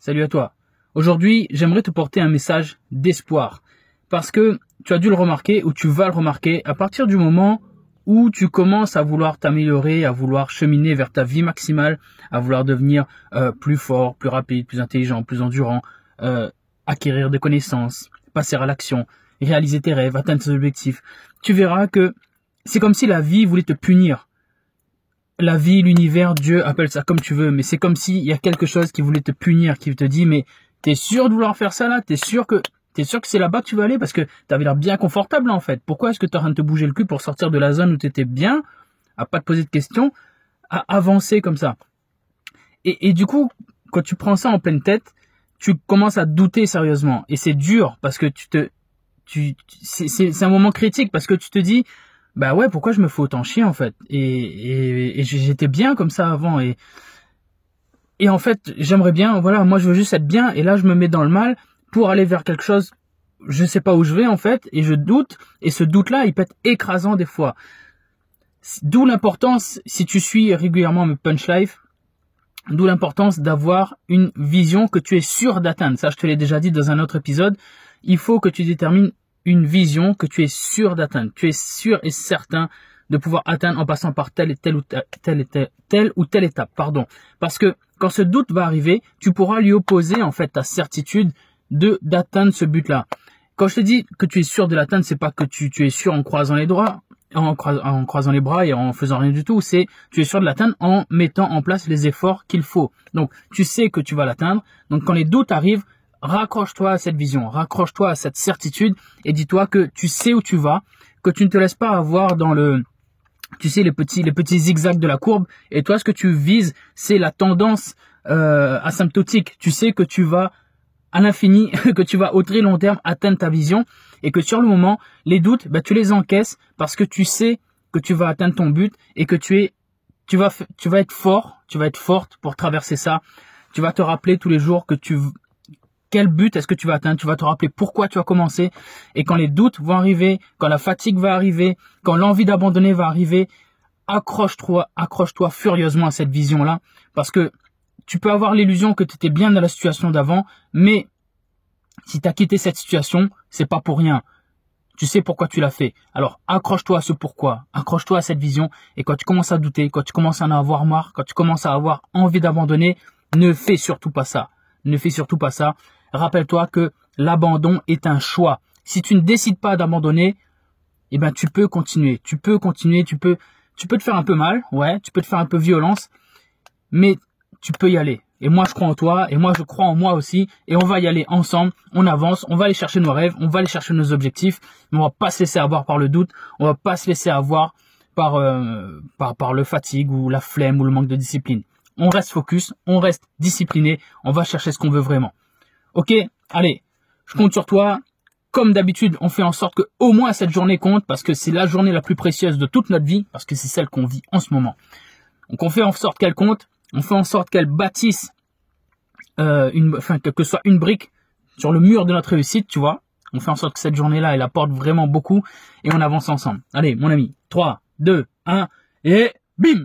Salut à toi Aujourd'hui, j'aimerais te porter un message d'espoir. Parce que tu as dû le remarquer ou tu vas le remarquer à partir du moment où tu commences à vouloir t'améliorer, à vouloir cheminer vers ta vie maximale, à vouloir devenir euh, plus fort, plus rapide, plus intelligent, plus endurant, euh, acquérir des connaissances, passer à l'action, réaliser tes rêves, atteindre tes objectifs, tu verras que c'est comme si la vie voulait te punir. La vie, l'univers, Dieu, appelle ça comme tu veux, mais c'est comme s'il y a quelque chose qui voulait te punir, qui te dit, mais t'es sûr de vouloir faire ça là? T'es sûr que T'es sûr que c'est là-bas que tu vas aller? Parce que t'avais l'air bien confortable en fait. Pourquoi est-ce que tu es en train de te bouger le cul pour sortir de la zone où tu étais bien, à pas te poser de questions, à avancer comme ça? Et, du coup, quand tu prends ça en pleine tête, tu commences à douter sérieusement. Et c'est dur parce que tu te, tu, c'est un moment critique parce que tu te dis, bah ouais, pourquoi je me fais autant chier en fait? Et, et j'étais bien comme ça avant et et en fait, j'aimerais bien, voilà, moi je veux juste être bien et là je me mets dans le mal pour aller vers quelque chose, je sais pas où je vais en fait, et je doute, et ce doute-là, il peut être écrasant des fois. D'où l'importance, si tu suis régulièrement mes punch life, d'où l'importance d'avoir une vision que tu es sûr d'atteindre. Ça, je te l'ai déjà dit dans un autre épisode. Il faut que tu détermines une vision que tu es sûr d'atteindre. Tu es sûr et certain de pouvoir atteindre en passant par telle et telle ou telle, telle, telle, ou telle étape, pardon. Parce que quand ce doute va arriver, tu pourras lui opposer en fait ta certitude de d'atteindre ce but-là. Quand je te dis que tu es sûr de l'atteindre, c'est pas que tu, tu es sûr en croisant les doigts, en, en croisant les bras et en faisant rien du tout. C'est tu es sûr de l'atteindre en mettant en place les efforts qu'il faut. Donc tu sais que tu vas l'atteindre. Donc quand les doutes arrivent, raccroche-toi à cette vision, raccroche-toi à cette certitude et dis-toi que tu sais où tu vas, que tu ne te laisses pas avoir dans le tu sais les petits les petits zigzags de la courbe et toi ce que tu vises c'est la tendance euh, asymptotique. Tu sais que tu vas à l'infini, que tu vas au très long terme atteindre ta vision et que sur le moment, les doutes, bah, tu les encaisses parce que tu sais que tu vas atteindre ton but et que tu es, tu vas, tu vas être fort, tu vas être forte pour traverser ça. Tu vas te rappeler tous les jours que tu, quel but est-ce que tu vas atteindre, tu vas te rappeler pourquoi tu as commencé et quand les doutes vont arriver, quand la fatigue va arriver, quand l'envie d'abandonner va arriver, accroche-toi, accroche-toi furieusement à cette vision-là parce que tu peux avoir l'illusion que tu étais bien dans la situation d'avant, mais si tu as quitté cette situation, c'est pas pour rien. Tu sais pourquoi tu l'as fait. Alors accroche-toi à ce pourquoi, accroche-toi à cette vision, et quand tu commences à douter, quand tu commences à en avoir marre, quand tu commences à avoir envie d'abandonner, ne fais surtout pas ça. Ne fais surtout pas ça. Rappelle-toi que l'abandon est un choix. Si tu ne décides pas d'abandonner, eh ben tu peux continuer. Tu peux continuer, tu peux tu peux te faire un peu mal, ouais, tu peux te faire un peu violence, mais tu peux y aller. Et moi, je crois en toi, et moi, je crois en moi aussi, et on va y aller ensemble, on avance, on va aller chercher nos rêves, on va aller chercher nos objectifs, mais on va pas se laisser avoir par le doute, on va pas se laisser avoir par, euh, par, par le fatigue ou la flemme ou le manque de discipline. On reste focus, on reste discipliné, on va chercher ce qu'on veut vraiment. Ok Allez, je compte sur toi. Comme d'habitude, on fait en sorte que au moins cette journée compte parce que c'est la journée la plus précieuse de toute notre vie, parce que c'est celle qu'on vit en ce moment. Donc on fait en sorte qu'elle compte on fait en sorte qu'elle bâtisse, euh, une, enfin que, ce soit une brique sur le mur de notre réussite, tu vois. On fait en sorte que cette journée-là, elle apporte vraiment beaucoup et on avance ensemble. Allez, mon ami, 3, 2, 1 et bim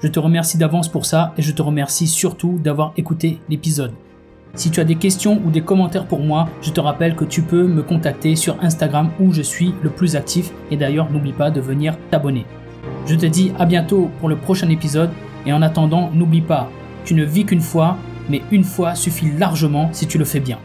Je te remercie d'avance pour ça et je te remercie surtout d'avoir écouté l'épisode. Si tu as des questions ou des commentaires pour moi, je te rappelle que tu peux me contacter sur Instagram où je suis le plus actif et d'ailleurs n'oublie pas de venir t'abonner. Je te dis à bientôt pour le prochain épisode Et en attendant, n'oublie pas, tu ne vis qu'une fois, mais une fois suffit largement si tu le fais bien.